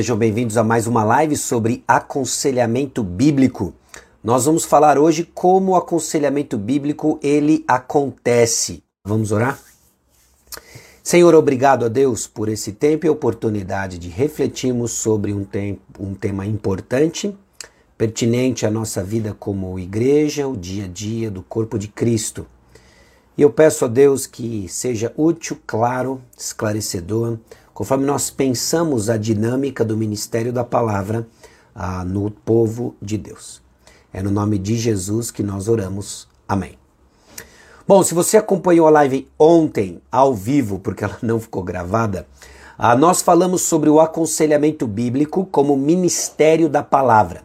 sejam bem-vindos a mais uma live sobre aconselhamento bíblico. Nós vamos falar hoje como o aconselhamento bíblico ele acontece. Vamos orar? Senhor, obrigado a Deus por esse tempo e oportunidade de refletirmos sobre um, tempo, um tema importante, pertinente à nossa vida como igreja, o dia a dia do corpo de Cristo. E eu peço a Deus que seja útil, claro, esclarecedor, conforme nós pensamos a dinâmica do ministério da palavra ah, no povo de Deus. É no nome de Jesus que nós oramos. Amém. Bom, se você acompanhou a live ontem, ao vivo, porque ela não ficou gravada, ah, nós falamos sobre o aconselhamento bíblico como ministério da palavra.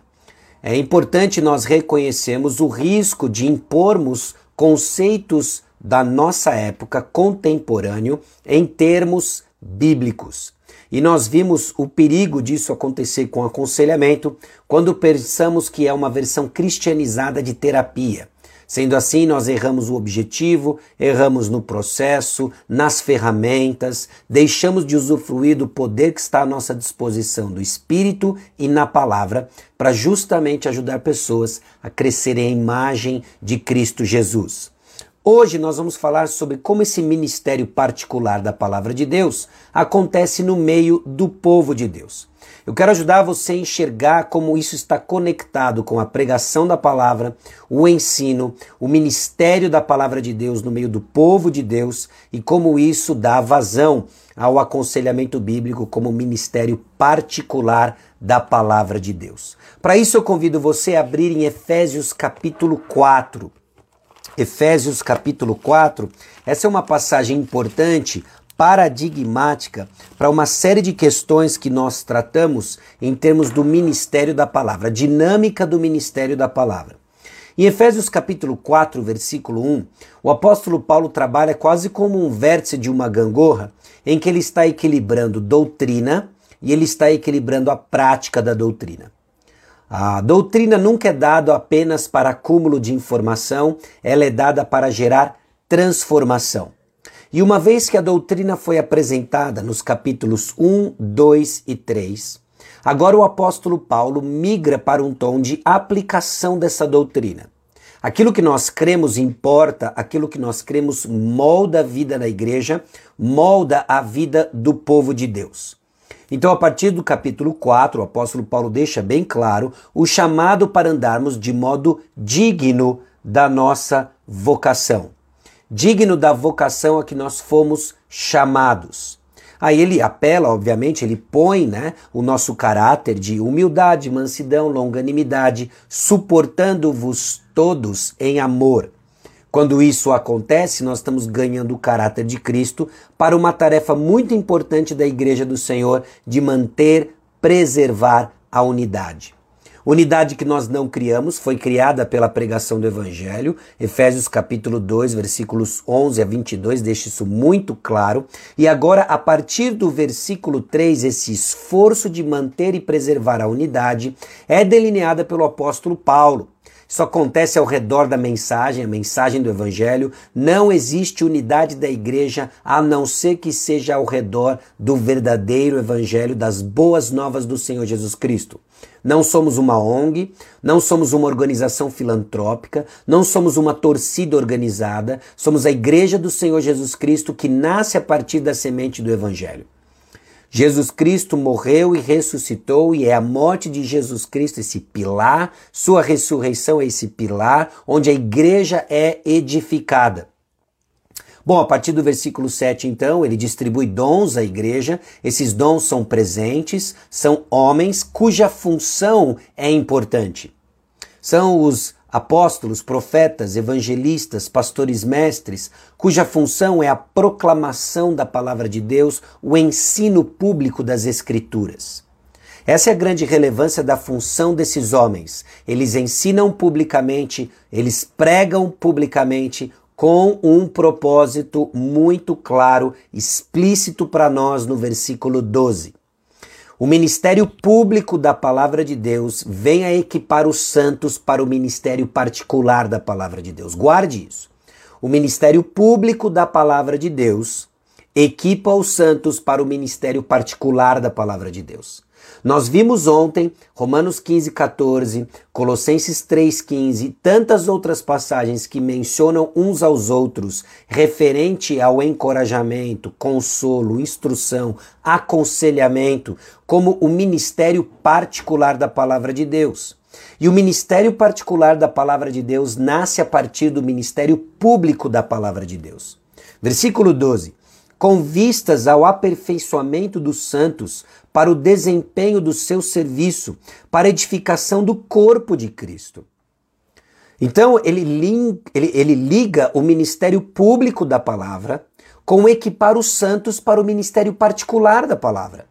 É importante nós reconhecermos o risco de impormos conceitos da nossa época contemporâneo em termos bíblicos. E nós vimos o perigo disso acontecer com aconselhamento quando pensamos que é uma versão cristianizada de terapia. Sendo assim, nós erramos o objetivo, erramos no processo, nas ferramentas, deixamos de usufruir do poder que está à nossa disposição do Espírito e na palavra, para justamente ajudar pessoas a crescerem a imagem de Cristo Jesus. Hoje nós vamos falar sobre como esse ministério particular da palavra de Deus acontece no meio do povo de Deus. Eu quero ajudar você a enxergar como isso está conectado com a pregação da palavra, o ensino, o ministério da palavra de Deus no meio do povo de Deus e como isso dá vazão ao aconselhamento bíblico como ministério particular da palavra de Deus. Para isso eu convido você a abrir em Efésios capítulo 4. Efésios capítulo 4. Essa é uma passagem importante, paradigmática, para uma série de questões que nós tratamos em termos do ministério da palavra, dinâmica do ministério da palavra. Em Efésios capítulo 4, versículo 1, o apóstolo Paulo trabalha quase como um vértice de uma gangorra, em que ele está equilibrando doutrina e ele está equilibrando a prática da doutrina. A doutrina nunca é dada apenas para acúmulo de informação, ela é dada para gerar transformação. E uma vez que a doutrina foi apresentada nos capítulos 1, 2 e 3, agora o apóstolo Paulo migra para um tom de aplicação dessa doutrina. Aquilo que nós cremos importa, aquilo que nós cremos molda a vida da igreja, molda a vida do povo de Deus. Então, a partir do capítulo 4, o apóstolo Paulo deixa bem claro o chamado para andarmos de modo digno da nossa vocação. Digno da vocação a que nós fomos chamados. Aí ele apela, obviamente, ele põe né, o nosso caráter de humildade, mansidão, longanimidade, suportando-vos todos em amor. Quando isso acontece, nós estamos ganhando o caráter de Cristo para uma tarefa muito importante da Igreja do Senhor de manter, preservar a unidade. Unidade que nós não criamos, foi criada pela pregação do Evangelho. Efésios capítulo 2, versículos 11 a 22 deixa isso muito claro. E agora, a partir do versículo 3, esse esforço de manter e preservar a unidade é delineada pelo apóstolo Paulo. Isso acontece ao redor da mensagem, a mensagem do Evangelho. Não existe unidade da igreja a não ser que seja ao redor do verdadeiro Evangelho, das boas novas do Senhor Jesus Cristo. Não somos uma ONG, não somos uma organização filantrópica, não somos uma torcida organizada, somos a Igreja do Senhor Jesus Cristo que nasce a partir da semente do Evangelho. Jesus Cristo morreu e ressuscitou, e é a morte de Jesus Cristo esse pilar, sua ressurreição é esse pilar, onde a igreja é edificada. Bom, a partir do versículo 7, então, ele distribui dons à igreja. Esses dons são presentes, são homens cuja função é importante. São os apóstolos, profetas, evangelistas, pastores mestres, cuja função é a proclamação da palavra de Deus, o ensino público das Escrituras. Essa é a grande relevância da função desses homens. Eles ensinam publicamente, eles pregam publicamente com um propósito muito claro, explícito para nós no versículo 12. O ministério público da palavra de Deus vem a equipar os santos para o ministério particular da palavra de Deus. Guarde isso. O ministério público da palavra de Deus equipa os santos para o ministério particular da palavra de Deus. Nós vimos ontem Romanos 15, 14, Colossenses 3, 15 e tantas outras passagens que mencionam uns aos outros referente ao encorajamento, consolo, instrução, aconselhamento, como o ministério particular da palavra de Deus. E o ministério particular da palavra de Deus nasce a partir do ministério público da palavra de Deus. Versículo 12 com vistas ao aperfeiçoamento dos santos, para o desempenho do seu serviço, para a edificação do corpo de Cristo. Então, ele, ele, ele liga o ministério público da palavra com equipar os santos para o ministério particular da palavra.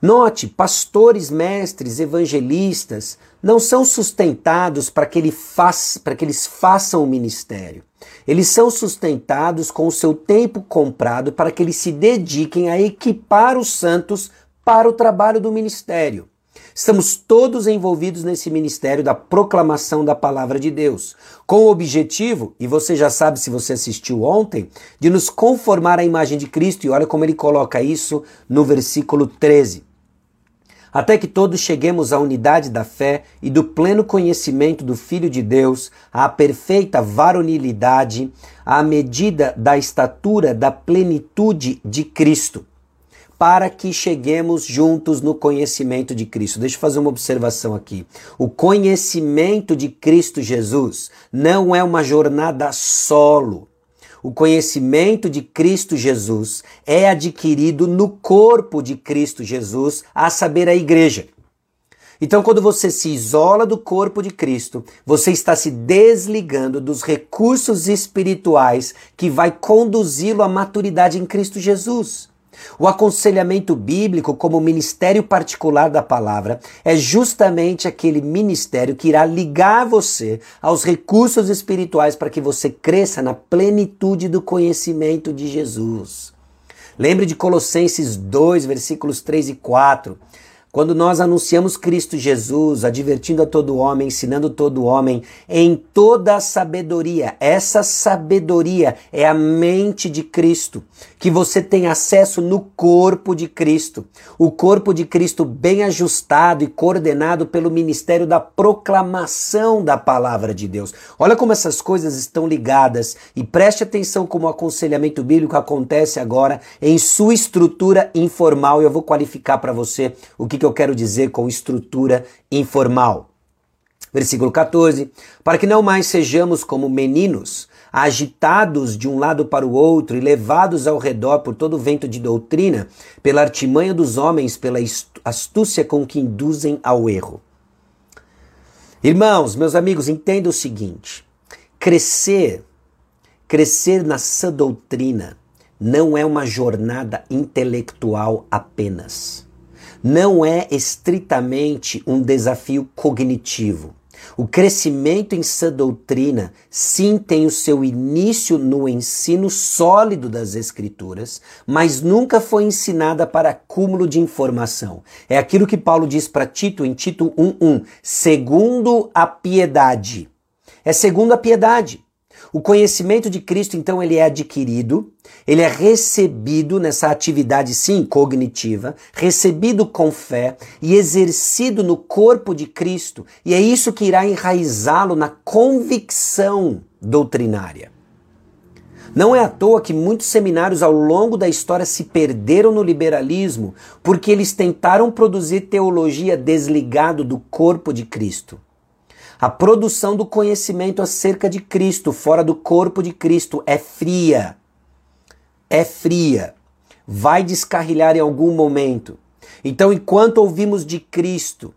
Note, pastores, mestres, evangelistas não são sustentados para que, ele faz, para que eles façam o ministério. Eles são sustentados com o seu tempo comprado para que eles se dediquem a equipar os santos para o trabalho do ministério. Estamos todos envolvidos nesse ministério da proclamação da palavra de Deus, com o objetivo, e você já sabe se você assistiu ontem, de nos conformar à imagem de Cristo, e olha como ele coloca isso no versículo 13 até que todos cheguemos à unidade da fé e do pleno conhecimento do Filho de Deus, à perfeita varonilidade, à medida da estatura da plenitude de Cristo, para que cheguemos juntos no conhecimento de Cristo. Deixa eu fazer uma observação aqui. O conhecimento de Cristo Jesus não é uma jornada solo. O conhecimento de Cristo Jesus é adquirido no corpo de Cristo Jesus, a saber, a igreja. Então, quando você se isola do corpo de Cristo, você está se desligando dos recursos espirituais que vai conduzi-lo à maturidade em Cristo Jesus. O aconselhamento bíblico, como ministério particular da palavra, é justamente aquele ministério que irá ligar você aos recursos espirituais para que você cresça na plenitude do conhecimento de Jesus. Lembre de Colossenses 2, versículos 3 e 4. Quando nós anunciamos Cristo Jesus, advertindo a todo homem, ensinando todo homem em toda a sabedoria, essa sabedoria é a mente de Cristo, que você tem acesso no corpo de Cristo. O corpo de Cristo bem ajustado e coordenado pelo ministério da proclamação da palavra de Deus. Olha como essas coisas estão ligadas e preste atenção como o aconselhamento bíblico acontece agora em sua estrutura informal. Eu vou qualificar para você o que, que eu quero dizer com estrutura informal. Versículo 14: Para que não mais sejamos como meninos, agitados de um lado para o outro e levados ao redor por todo o vento de doutrina, pela artimanha dos homens, pela astúcia com que induzem ao erro. Irmãos, meus amigos, entenda o seguinte: crescer, crescer na sã doutrina, não é uma jornada intelectual apenas não é estritamente um desafio cognitivo. O crescimento em sã doutrina sim tem o seu início no ensino sólido das Escrituras, mas nunca foi ensinada para acúmulo de informação. É aquilo que Paulo diz para Tito em Tito 1:1, segundo a piedade. É segundo a piedade. O conhecimento de Cristo, então, ele é adquirido, ele é recebido nessa atividade, sim, cognitiva, recebido com fé e exercido no corpo de Cristo, e é isso que irá enraizá-lo na convicção doutrinária. Não é à toa que muitos seminários ao longo da história se perderam no liberalismo porque eles tentaram produzir teologia desligado do corpo de Cristo. A produção do conhecimento acerca de Cristo, fora do corpo de Cristo, é fria. É fria. Vai descarrilhar em algum momento. Então, enquanto ouvimos de Cristo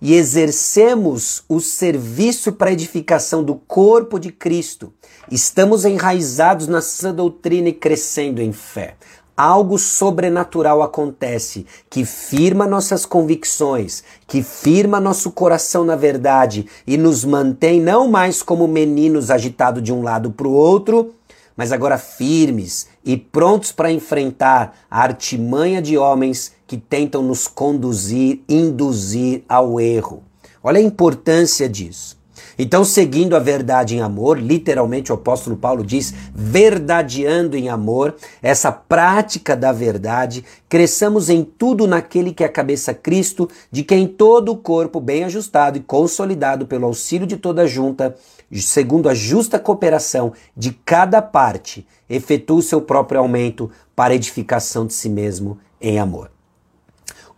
e exercemos o serviço para edificação do corpo de Cristo, estamos enraizados na sã doutrina e crescendo em fé algo sobrenatural acontece que firma nossas convicções, que firma nosso coração na verdade e nos mantém não mais como meninos agitados de um lado para o outro, mas agora firmes e prontos para enfrentar a artimanha de homens que tentam nos conduzir, induzir ao erro. Olha a importância disso. Então, seguindo a verdade em amor, literalmente o apóstolo Paulo diz, verdadeando em amor, essa prática da verdade, cresçamos em tudo naquele que é a cabeça Cristo, de quem todo o corpo, bem ajustado e consolidado pelo auxílio de toda junta, segundo a justa cooperação de cada parte, efetua o seu próprio aumento para edificação de si mesmo em amor.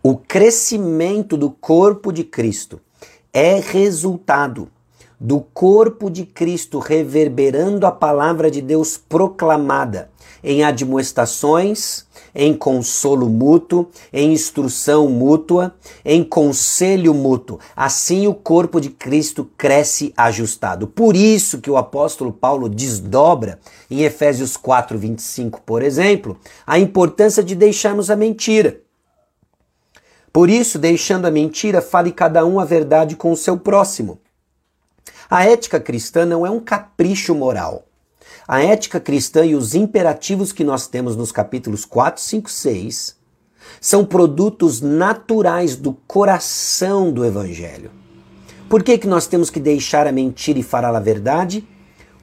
O crescimento do corpo de Cristo é resultado do corpo de Cristo reverberando a palavra de Deus proclamada em admoestações, em consolo mútuo, em instrução mútua, em conselho mútuo. Assim o corpo de Cristo cresce ajustado. Por isso que o apóstolo Paulo desdobra em Efésios 4:25, por exemplo, a importância de deixarmos a mentira. Por isso, deixando a mentira, fale cada um a verdade com o seu próximo a ética cristã não é um capricho moral. A ética cristã e os imperativos que nós temos nos capítulos 4, 5, 6 são produtos naturais do coração do Evangelho. Por que, que nós temos que deixar a mentira e falar a verdade?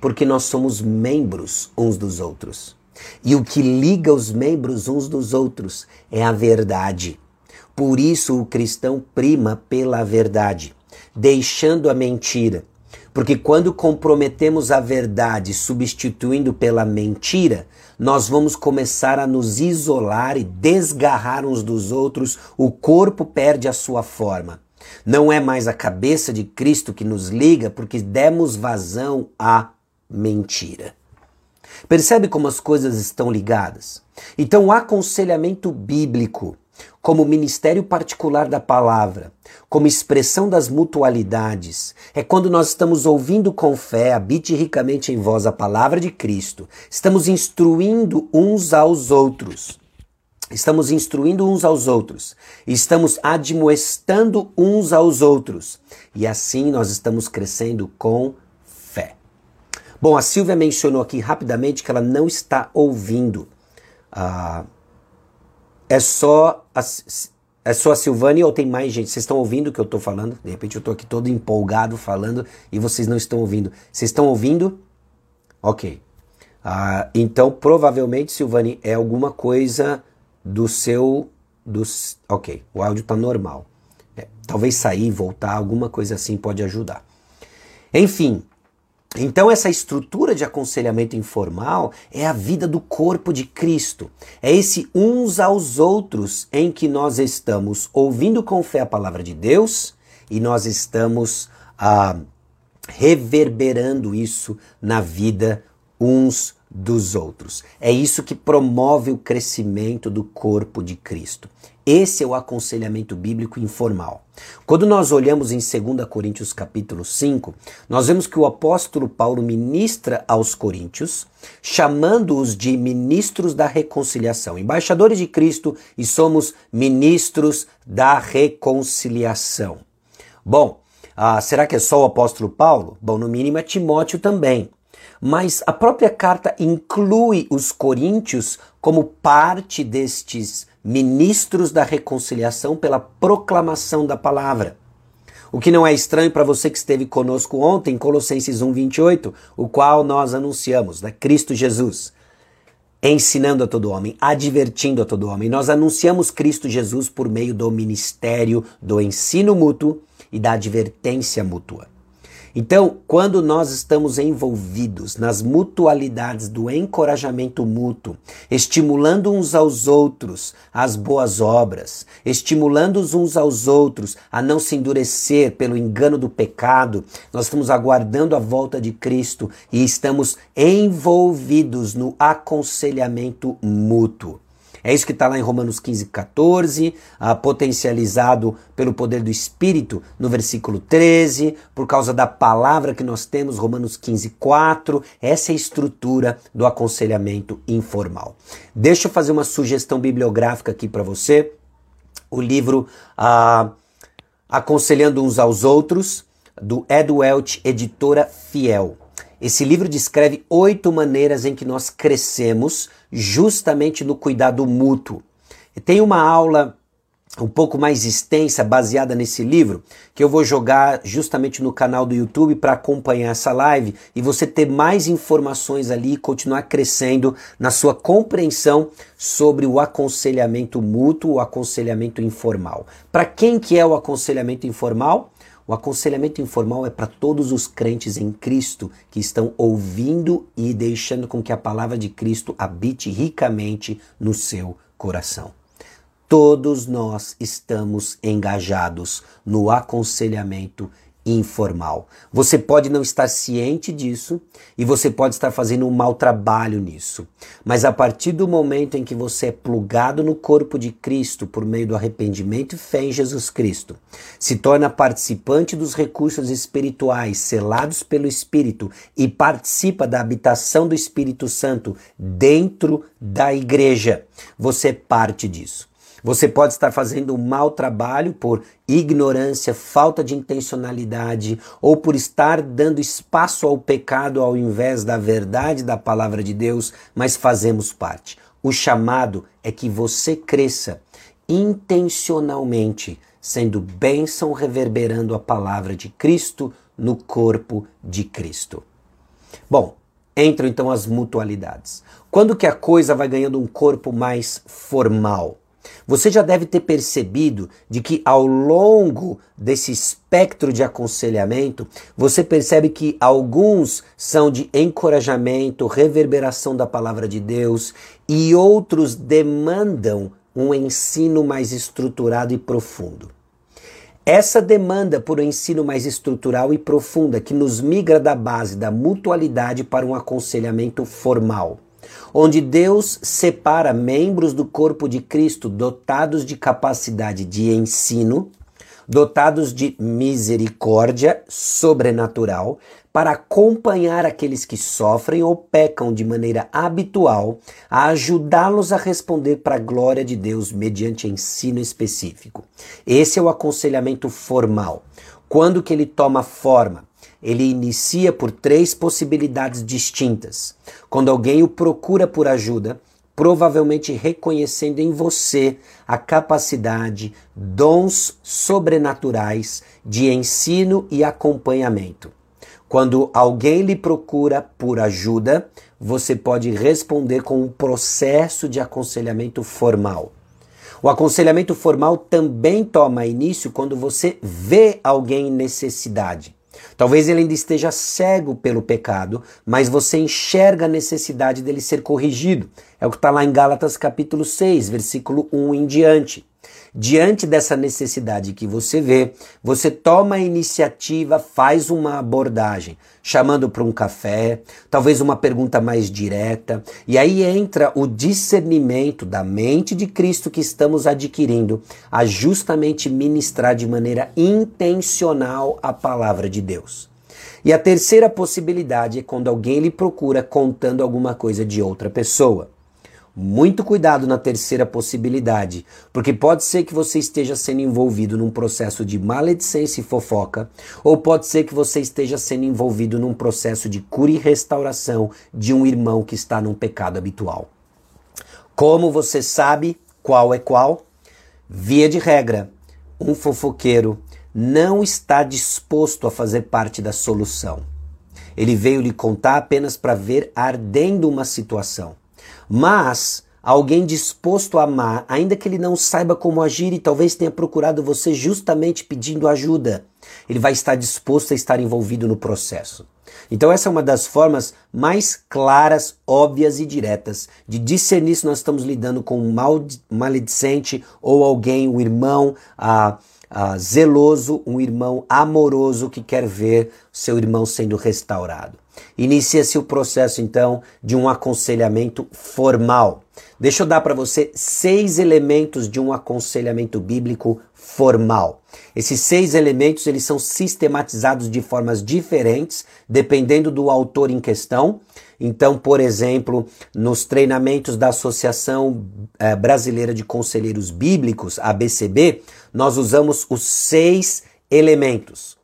Porque nós somos membros uns dos outros. E o que liga os membros uns dos outros é a verdade. Por isso o cristão prima pela verdade, deixando a mentira porque quando comprometemos a verdade substituindo pela mentira, nós vamos começar a nos isolar e desgarrar uns dos outros, o corpo perde a sua forma. Não é mais a cabeça de Cristo que nos liga porque demos vazão à mentira. Percebe como as coisas estão ligadas? Então, o aconselhamento bíblico como ministério particular da palavra, como expressão das mutualidades, é quando nós estamos ouvindo com fé, habite ricamente em vós a palavra de Cristo, estamos instruindo uns aos outros. Estamos instruindo uns aos outros, estamos admoestando uns aos outros, e assim nós estamos crescendo com fé. Bom, a Silvia mencionou aqui rapidamente que ela não está ouvindo. Uh, é só a, é só a Silvane ou tem mais gente? Vocês estão ouvindo o que eu estou falando? De repente eu estou aqui todo empolgado falando e vocês não estão ouvindo. Vocês estão ouvindo? Ok. Ah, então, provavelmente, Silvane, é alguma coisa do seu. Dos, ok, o áudio está normal. É, talvez sair, voltar, alguma coisa assim pode ajudar. Enfim, então, essa estrutura de aconselhamento informal é a vida do corpo de Cristo. É esse uns aos outros em que nós estamos ouvindo com fé a palavra de Deus e nós estamos ah, reverberando isso na vida uns dos outros. É isso que promove o crescimento do corpo de Cristo. Esse é o aconselhamento bíblico informal. Quando nós olhamos em 2 Coríntios capítulo 5, nós vemos que o apóstolo Paulo ministra aos coríntios, chamando-os de ministros da reconciliação, embaixadores de Cristo e somos ministros da reconciliação. Bom, ah, será que é só o apóstolo Paulo? Bom, no mínimo é Timóteo também. Mas a própria carta inclui os coríntios como parte destes ministros da reconciliação pela proclamação da palavra. O que não é estranho para você que esteve conosco ontem, em Colossenses 1:28, o qual nós anunciamos, né? Cristo Jesus, ensinando a todo homem, advertindo a todo homem. Nós anunciamos Cristo Jesus por meio do ministério do ensino mútuo e da advertência mútua. Então, quando nós estamos envolvidos nas mutualidades do encorajamento mútuo, estimulando uns aos outros as boas obras, estimulando uns aos outros a não se endurecer pelo engano do pecado, nós estamos aguardando a volta de Cristo e estamos envolvidos no aconselhamento mútuo. É isso que está lá em Romanos 15, 14, ah, potencializado pelo poder do Espírito no versículo 13, por causa da palavra que nós temos, Romanos 15, 4. Essa é a estrutura do aconselhamento informal. Deixa eu fazer uma sugestão bibliográfica aqui para você. O livro ah, Aconselhando Uns aos Outros, do Ed Welch, editora Fiel. Esse livro descreve oito maneiras em que nós crescemos justamente no cuidado mútuo. Tem uma aula um pouco mais extensa, baseada nesse livro, que eu vou jogar justamente no canal do YouTube para acompanhar essa live e você ter mais informações ali e continuar crescendo na sua compreensão sobre o aconselhamento mútuo, o aconselhamento informal. Para quem que é o aconselhamento informal? O aconselhamento informal é para todos os crentes em Cristo que estão ouvindo e deixando com que a palavra de Cristo habite ricamente no seu coração. Todos nós estamos engajados no aconselhamento informal. Você pode não estar ciente disso e você pode estar fazendo um mau trabalho nisso. Mas a partir do momento em que você é plugado no corpo de Cristo por meio do arrependimento e fé em Jesus Cristo, se torna participante dos recursos espirituais selados pelo Espírito e participa da habitação do Espírito Santo dentro da igreja, você é parte disso. Você pode estar fazendo um mau trabalho por ignorância, falta de intencionalidade ou por estar dando espaço ao pecado ao invés da verdade da palavra de Deus, mas fazemos parte. O chamado é que você cresça intencionalmente, sendo bênção reverberando a palavra de Cristo no corpo de Cristo. Bom, entram então as mutualidades. Quando que a coisa vai ganhando um corpo mais formal? Você já deve ter percebido de que ao longo desse espectro de aconselhamento, você percebe que alguns são de encorajamento, reverberação da palavra de Deus e outros demandam um ensino mais estruturado e profundo. Essa demanda por um ensino mais estrutural e profunda que nos migra da base da mutualidade para um aconselhamento formal onde Deus separa membros do corpo de Cristo dotados de capacidade de ensino, dotados de misericórdia sobrenatural, para acompanhar aqueles que sofrem ou pecam de maneira habitual, a ajudá-los a responder para a glória de Deus mediante ensino específico. Esse é o aconselhamento formal. Quando que ele toma forma? Ele inicia por três possibilidades distintas. Quando alguém o procura por ajuda, provavelmente reconhecendo em você a capacidade, dons sobrenaturais de ensino e acompanhamento. Quando alguém lhe procura por ajuda, você pode responder com um processo de aconselhamento formal. O aconselhamento formal também toma início quando você vê alguém em necessidade. Talvez ele ainda esteja cego pelo pecado, mas você enxerga a necessidade dele ser corrigido. É o que está lá em Gálatas capítulo 6, versículo 1 em diante. Diante dessa necessidade que você vê, você toma a iniciativa, faz uma abordagem, chamando para um café, talvez uma pergunta mais direta, e aí entra o discernimento da mente de Cristo que estamos adquirindo a justamente ministrar de maneira intencional a palavra de Deus. E a terceira possibilidade é quando alguém lhe procura contando alguma coisa de outra pessoa. Muito cuidado na terceira possibilidade, porque pode ser que você esteja sendo envolvido num processo de maledicência e fofoca, ou pode ser que você esteja sendo envolvido num processo de cura e restauração de um irmão que está num pecado habitual. Como você sabe qual é qual? Via de regra, um fofoqueiro não está disposto a fazer parte da solução. Ele veio lhe contar apenas para ver ardendo uma situação. Mas alguém disposto a amar, ainda que ele não saiba como agir e talvez tenha procurado você justamente pedindo ajuda, ele vai estar disposto a estar envolvido no processo. Então, essa é uma das formas mais claras, óbvias e diretas de discernir se nós estamos lidando com um mal, maledicente ou alguém, um irmão ah, ah, zeloso, um irmão amoroso que quer ver seu irmão sendo restaurado. Inicia-se o processo então de um aconselhamento formal. Deixa eu dar para você seis elementos de um aconselhamento bíblico formal. Esses seis elementos eles são sistematizados de formas diferentes, dependendo do autor em questão. Então, por exemplo, nos treinamentos da Associação eh, Brasileira de Conselheiros Bíblicos, ABCB, nós usamos os seis elementos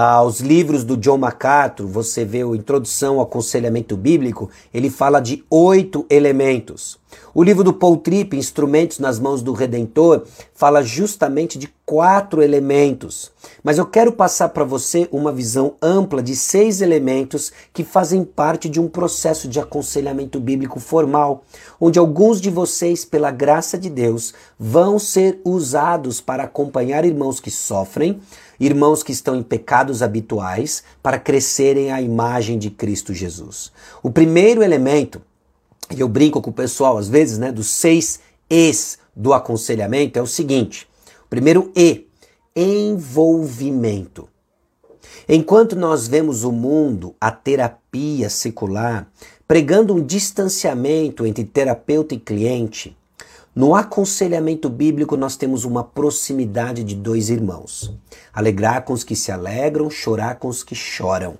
aos livros do John MacArthur, você vê a introdução ao aconselhamento bíblico, ele fala de oito elementos. O livro do Paul Tripp, Instrumentos nas Mãos do Redentor, fala justamente de quatro elementos. Mas eu quero passar para você uma visão ampla de seis elementos que fazem parte de um processo de aconselhamento bíblico formal, onde alguns de vocês, pela graça de Deus, vão ser usados para acompanhar irmãos que sofrem, irmãos que estão em pecados habituais, para crescerem à imagem de Cristo Jesus. O primeiro elemento e eu brinco com o pessoal às vezes, né, dos seis E's do aconselhamento, é o seguinte: primeiro E, envolvimento. Enquanto nós vemos o mundo, a terapia secular, pregando um distanciamento entre terapeuta e cliente, no aconselhamento bíblico nós temos uma proximidade de dois irmãos. Alegrar com os que se alegram, chorar com os que choram.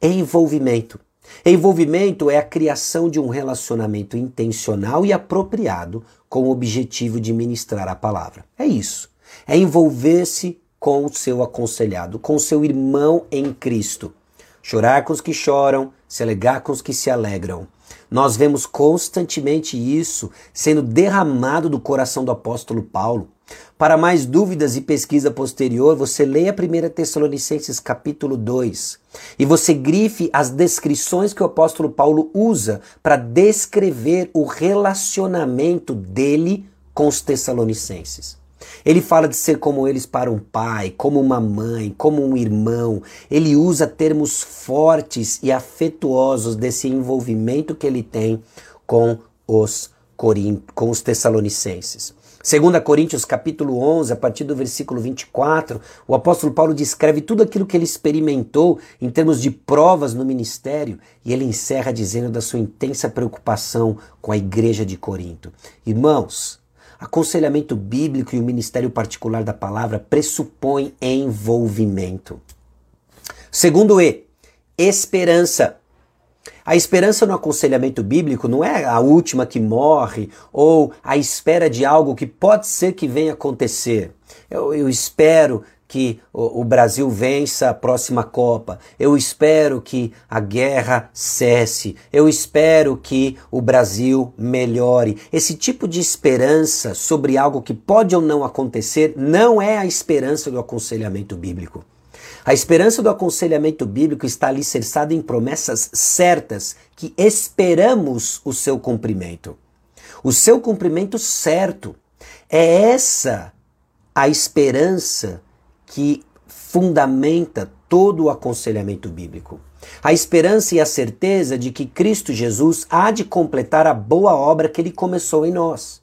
Envolvimento. Envolvimento é a criação de um relacionamento intencional e apropriado com o objetivo de ministrar a palavra. É isso. É envolver-se com o seu aconselhado, com o seu irmão em Cristo. Chorar com os que choram, se alegrar com os que se alegram. Nós vemos constantemente isso sendo derramado do coração do apóstolo Paulo. Para mais dúvidas e pesquisa posterior, você leia 1 Tessalonicenses capítulo 2 e você grife as descrições que o apóstolo Paulo usa para descrever o relacionamento dele com os tessalonicenses. Ele fala de ser como eles para um pai, como uma mãe, como um irmão. Ele usa termos fortes e afetuosos desse envolvimento que ele tem com os, com os tessalonicenses. 2 Coríntios capítulo 11, a partir do versículo 24, o apóstolo Paulo descreve tudo aquilo que ele experimentou em termos de provas no ministério e ele encerra dizendo da sua intensa preocupação com a igreja de Corinto. Irmãos, aconselhamento bíblico e o ministério particular da palavra pressupõe envolvimento. Segundo E, esperança. A esperança no aconselhamento bíblico não é a última que morre ou a espera de algo que pode ser que venha acontecer. Eu, eu espero que o, o Brasil vença a próxima Copa. Eu espero que a guerra cesse. Eu espero que o Brasil melhore. Esse tipo de esperança sobre algo que pode ou não acontecer não é a esperança do aconselhamento bíblico. A esperança do aconselhamento bíblico está alicerçada em promessas certas que esperamos o seu cumprimento. O seu cumprimento certo. É essa a esperança que fundamenta todo o aconselhamento bíblico. A esperança e a certeza de que Cristo Jesus há de completar a boa obra que ele começou em nós.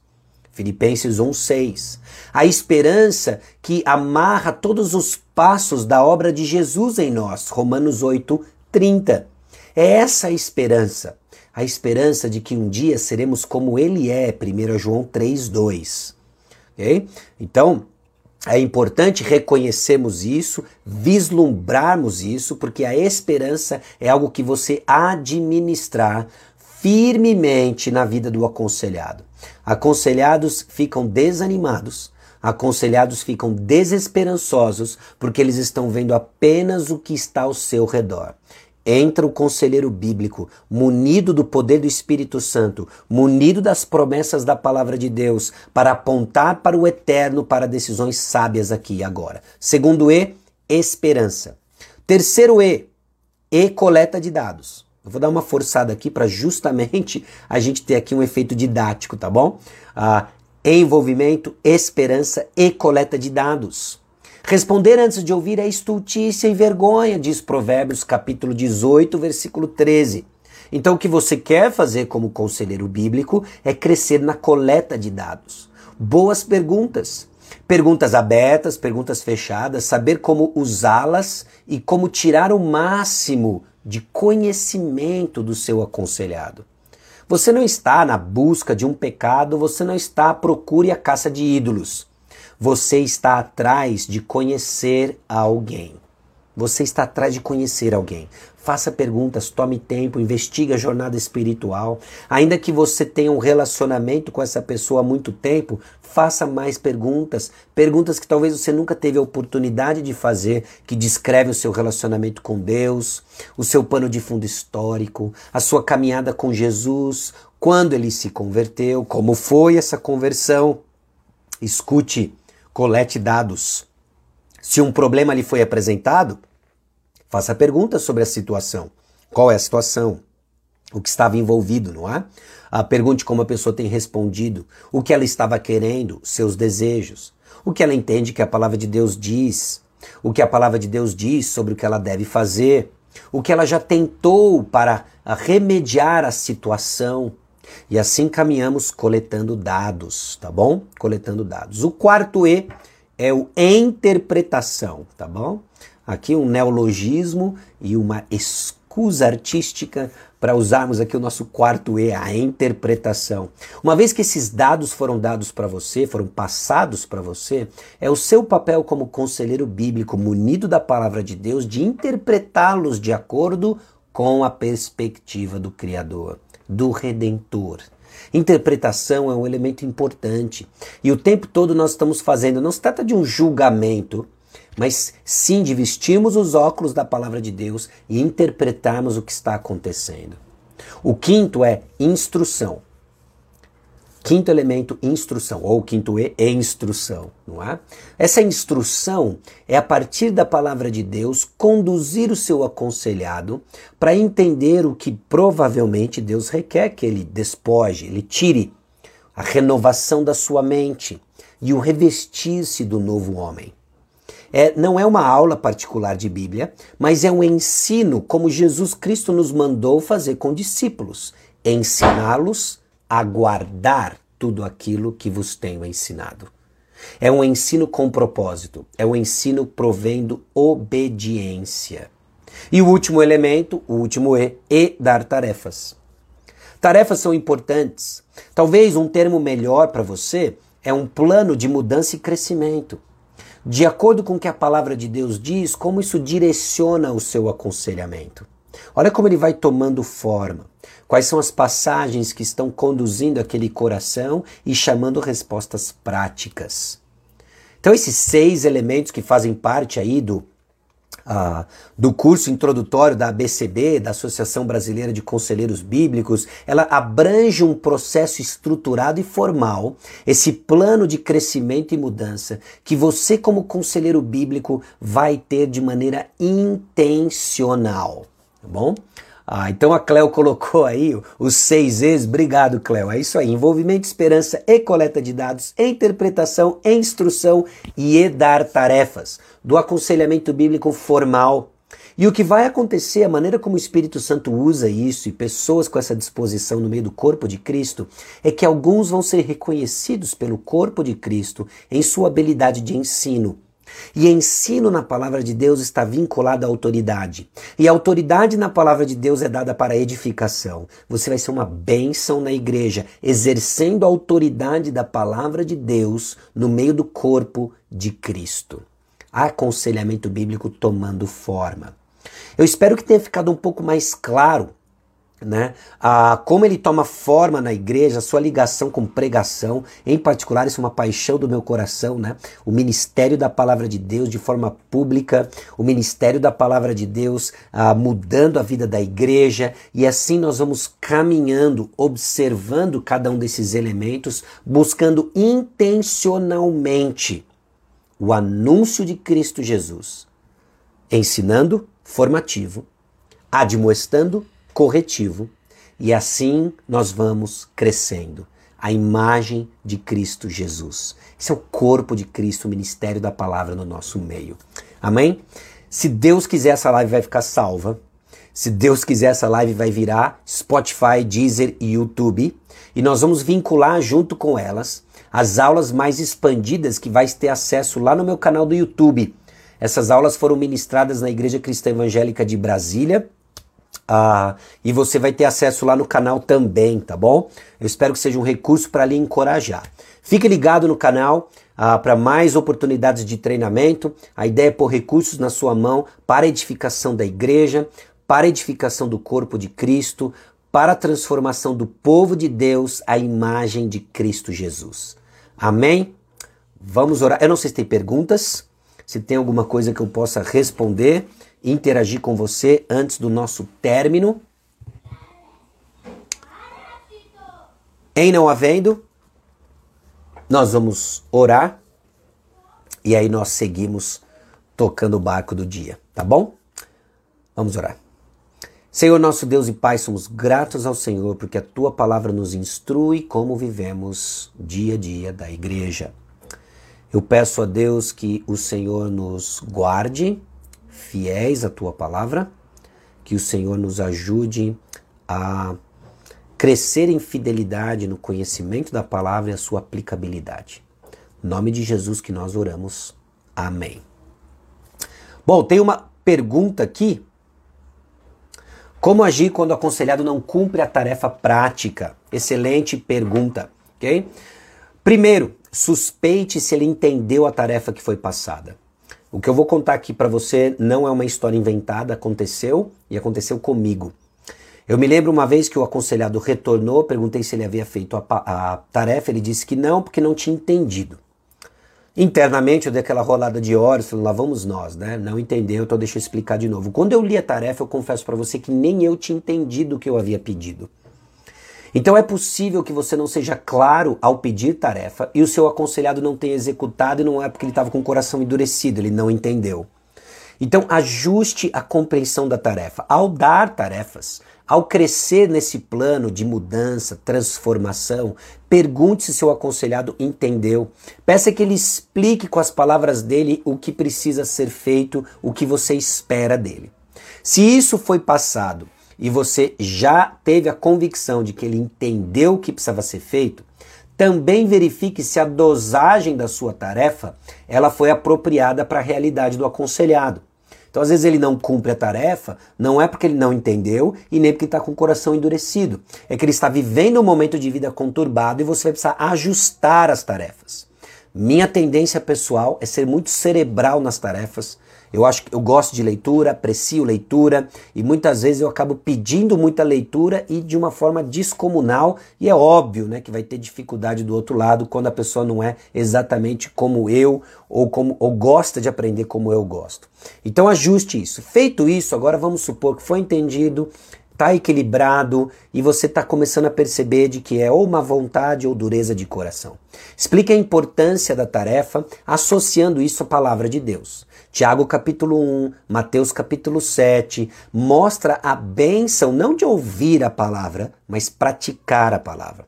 Filipenses 1:6. A esperança que amarra todos os passos da obra de Jesus em nós. Romanos 8:30. É essa a esperança. A esperança de que um dia seremos como ele é. 1 João 3:2. OK? Então, é importante reconhecermos isso, vislumbrarmos isso, porque a esperança é algo que você administrar firmemente na vida do aconselhado. Aconselhados ficam desanimados, aconselhados ficam desesperançosos porque eles estão vendo apenas o que está ao seu redor. Entra o conselheiro bíblico, munido do poder do Espírito Santo, munido das promessas da palavra de Deus, para apontar para o eterno para decisões sábias aqui e agora. Segundo E, esperança. Terceiro E, E coleta de dados. Eu vou dar uma forçada aqui para justamente a gente ter aqui um efeito didático, tá bom? Ah, envolvimento, esperança e coleta de dados. Responder antes de ouvir é estultícia e vergonha, diz Provérbios capítulo 18, versículo 13. Então o que você quer fazer como conselheiro bíblico é crescer na coleta de dados. Boas perguntas. Perguntas abertas, perguntas fechadas, saber como usá-las e como tirar o máximo de conhecimento do seu aconselhado. Você não está na busca de um pecado, você não está à procura e à caça de ídolos. Você está atrás de conhecer alguém. Você está atrás de conhecer alguém. Faça perguntas, tome tempo, investigue a jornada espiritual. Ainda que você tenha um relacionamento com essa pessoa há muito tempo, faça mais perguntas. Perguntas que talvez você nunca teve a oportunidade de fazer, que descreve o seu relacionamento com Deus, o seu pano de fundo histórico, a sua caminhada com Jesus, quando ele se converteu, como foi essa conversão. Escute, colete dados. Se um problema lhe foi apresentado, faça perguntas sobre a situação. Qual é a situação? O que estava envolvido, não é? Ah, pergunte como a pessoa tem respondido, o que ela estava querendo, seus desejos, o que ela entende que a palavra de Deus diz, o que a palavra de Deus diz sobre o que ela deve fazer, o que ela já tentou para remediar a situação. E assim caminhamos coletando dados, tá bom? Coletando dados. O quarto E é o interpretação, tá bom? Aqui um neologismo e uma escusa artística para usarmos aqui o nosso quarto E, a interpretação. Uma vez que esses dados foram dados para você, foram passados para você, é o seu papel como conselheiro bíblico, munido da palavra de Deus, de interpretá-los de acordo com a perspectiva do Criador, do Redentor. Interpretação é um elemento importante e o tempo todo nós estamos fazendo, não se trata de um julgamento, mas sim de vestirmos os óculos da palavra de Deus e interpretarmos o que está acontecendo. O quinto é instrução. Quinto elemento, instrução, ou quinto E, é instrução, não é? Essa instrução é a partir da palavra de Deus conduzir o seu aconselhado para entender o que provavelmente Deus requer que ele despoje, ele tire a renovação da sua mente e o revestir-se do novo homem. É, não é uma aula particular de Bíblia, mas é um ensino como Jesus Cristo nos mandou fazer com discípulos, ensiná-los a guardar tudo aquilo que vos tenho ensinado. É um ensino com propósito, é um ensino provendo obediência. E o último elemento, o último E, e dar tarefas. Tarefas são importantes. Talvez um termo melhor para você é um plano de mudança e crescimento de acordo com o que a palavra de Deus diz, como isso direciona o seu aconselhamento. Olha como ele vai tomando forma. Quais são as passagens que estão conduzindo aquele coração e chamando respostas práticas. Então, esses seis elementos que fazem parte aí do do curso introdutório da ABCB, da Associação Brasileira de Conselheiros Bíblicos, ela abrange um processo estruturado e formal, esse plano de crescimento e mudança que você, como conselheiro bíblico, vai ter de maneira intencional. Tá bom? Ah, então a Cleo colocou aí os seis E's. Obrigado, Cleo. É isso aí. Envolvimento, esperança e coleta de dados, interpretação, instrução e dar tarefas. Do aconselhamento bíblico formal. E o que vai acontecer, a maneira como o Espírito Santo usa isso e pessoas com essa disposição no meio do corpo de Cristo, é que alguns vão ser reconhecidos pelo corpo de Cristo em sua habilidade de ensino e ensino na palavra de Deus está vinculado à autoridade. E a autoridade na palavra de Deus é dada para edificação. Você vai ser uma bênção na igreja, exercendo a autoridade da palavra de Deus no meio do corpo de Cristo. Aconselhamento bíblico tomando forma. Eu espero que tenha ficado um pouco mais claro né? Ah, como ele toma forma na igreja, a sua ligação com pregação, em particular, isso é uma paixão do meu coração, né? O ministério da palavra de Deus de forma pública, o ministério da palavra de Deus ah, mudando a vida da igreja, e assim nós vamos caminhando, observando cada um desses elementos, buscando intencionalmente o anúncio de Cristo Jesus, ensinando, formativo, admoestando, corretivo e assim nós vamos crescendo. A imagem de Cristo Jesus. Esse é o corpo de Cristo, o ministério da palavra no nosso meio. Amém? Se Deus quiser, essa live vai ficar salva. Se Deus quiser, essa live vai virar Spotify, Deezer e YouTube. E nós vamos vincular junto com elas as aulas mais expandidas que vai ter acesso lá no meu canal do YouTube. Essas aulas foram ministradas na Igreja Cristã Evangélica de Brasília ah, e você vai ter acesso lá no canal também, tá bom? Eu espero que seja um recurso para lhe encorajar. Fique ligado no canal ah, para mais oportunidades de treinamento. A ideia é pôr recursos na sua mão para a edificação da igreja, para a edificação do corpo de Cristo, para a transformação do povo de Deus à imagem de Cristo Jesus. Amém? Vamos orar. Eu não sei se tem perguntas, se tem alguma coisa que eu possa responder interagir com você antes do nosso término. Em não havendo, nós vamos orar e aí nós seguimos tocando o barco do dia, tá bom? Vamos orar. Senhor nosso Deus e Pai, somos gratos ao Senhor porque a tua palavra nos instrui como vivemos dia a dia da igreja. Eu peço a Deus que o Senhor nos guarde fiéis à tua palavra, que o Senhor nos ajude a crescer em fidelidade no conhecimento da palavra e a sua aplicabilidade. Em nome de Jesus que nós oramos. Amém. Bom, tem uma pergunta aqui. Como agir quando o aconselhado não cumpre a tarefa prática? Excelente pergunta, ok? Primeiro, suspeite se ele entendeu a tarefa que foi passada. O que eu vou contar aqui para você não é uma história inventada, aconteceu e aconteceu comigo. Eu me lembro uma vez que o aconselhado retornou, perguntei se ele havia feito a, a tarefa, ele disse que não, porque não tinha entendido. Internamente eu dei aquela rolada de olhos, falei, lá vamos nós, né? Não entendeu, então deixa eu explicar de novo. Quando eu li a tarefa, eu confesso para você que nem eu tinha entendido o que eu havia pedido. Então é possível que você não seja claro ao pedir tarefa e o seu aconselhado não tenha executado e não é porque ele estava com o coração endurecido, ele não entendeu. Então ajuste a compreensão da tarefa. Ao dar tarefas, ao crescer nesse plano de mudança, transformação, pergunte se seu aconselhado entendeu. Peça que ele explique com as palavras dele o que precisa ser feito, o que você espera dele. Se isso foi passado e você já teve a convicção de que ele entendeu o que precisava ser feito, também verifique se a dosagem da sua tarefa ela foi apropriada para a realidade do aconselhado. Então, às vezes, ele não cumpre a tarefa, não é porque ele não entendeu e nem porque está com o coração endurecido. É que ele está vivendo um momento de vida conturbado e você vai precisar ajustar as tarefas. Minha tendência pessoal é ser muito cerebral nas tarefas, eu acho que eu gosto de leitura, aprecio leitura e muitas vezes eu acabo pedindo muita leitura e de uma forma descomunal e é óbvio, né, que vai ter dificuldade do outro lado quando a pessoa não é exatamente como eu ou como ou gosta de aprender como eu gosto. Então ajuste isso. Feito isso, agora vamos supor que foi entendido, está equilibrado e você está começando a perceber de que é ou má vontade ou dureza de coração. Explique a importância da tarefa associando isso à palavra de Deus. Tiago capítulo 1, Mateus capítulo 7, mostra a bênção não de ouvir a palavra, mas praticar a palavra.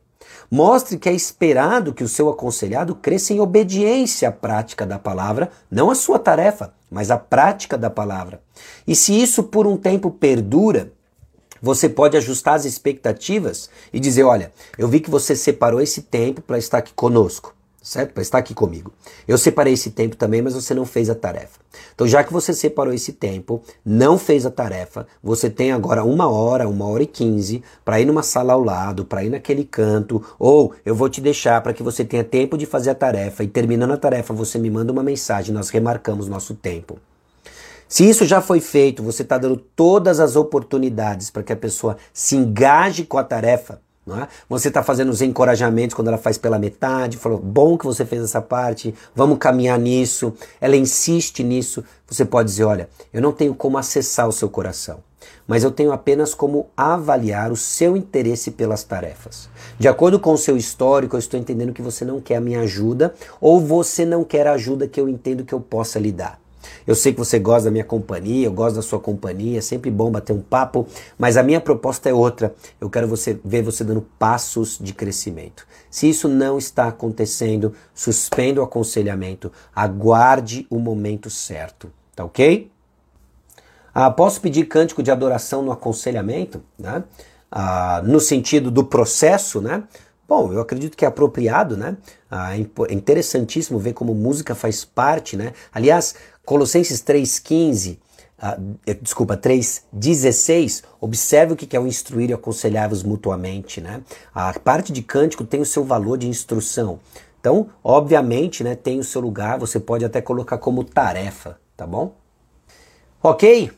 Mostre que é esperado que o seu aconselhado cresça em obediência à prática da palavra, não a sua tarefa, mas a prática da palavra. E se isso por um tempo perdura, você pode ajustar as expectativas e dizer: olha, eu vi que você separou esse tempo para estar aqui conosco certo? Para estar aqui comigo. Eu separei esse tempo também, mas você não fez a tarefa. Então, já que você separou esse tempo, não fez a tarefa, você tem agora uma hora, uma hora e quinze para ir numa sala ao lado, para ir naquele canto, ou eu vou te deixar para que você tenha tempo de fazer a tarefa e terminando a tarefa você me manda uma mensagem, nós remarcamos nosso tempo. Se isso já foi feito, você está dando todas as oportunidades para que a pessoa se engaje com a tarefa é? Você está fazendo os encorajamentos quando ela faz pela metade, falou, bom que você fez essa parte, vamos caminhar nisso. Ela insiste nisso. Você pode dizer, olha, eu não tenho como acessar o seu coração, mas eu tenho apenas como avaliar o seu interesse pelas tarefas. De acordo com o seu histórico, eu estou entendendo que você não quer a minha ajuda ou você não quer a ajuda que eu entendo que eu possa lhe dar. Eu sei que você gosta da minha companhia, eu gosto da sua companhia, é sempre bom bater um papo, mas a minha proposta é outra. Eu quero você ver você dando passos de crescimento. Se isso não está acontecendo, suspenda o aconselhamento, aguarde o momento certo, tá ok? Ah, posso pedir cântico de adoração no aconselhamento, né? Ah, no sentido do processo, né? Bom, eu acredito que é apropriado, né? Ah, é, é interessantíssimo ver como música faz parte, né? Aliás, Colossenses 3,15, uh, eh, desculpa, 3,16, observe o que é o instruir e aconselhar-vos mutuamente, né? A parte de cântico tem o seu valor de instrução. Então, obviamente, né, tem o seu lugar, você pode até colocar como tarefa, tá bom? Ok?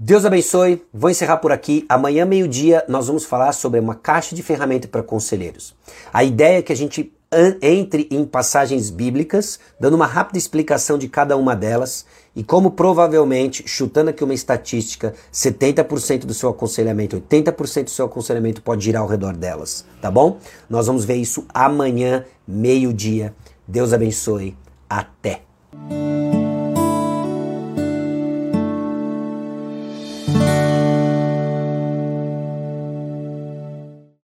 Deus abençoe. Vou encerrar por aqui. Amanhã, meio-dia, nós vamos falar sobre uma caixa de ferramentas para conselheiros. A ideia é que a gente entre em passagens bíblicas, dando uma rápida explicação de cada uma delas e como provavelmente, chutando aqui uma estatística, 70% do seu aconselhamento, 80% do seu aconselhamento pode girar ao redor delas, tá bom? Nós vamos ver isso amanhã, meio-dia. Deus abençoe. Até!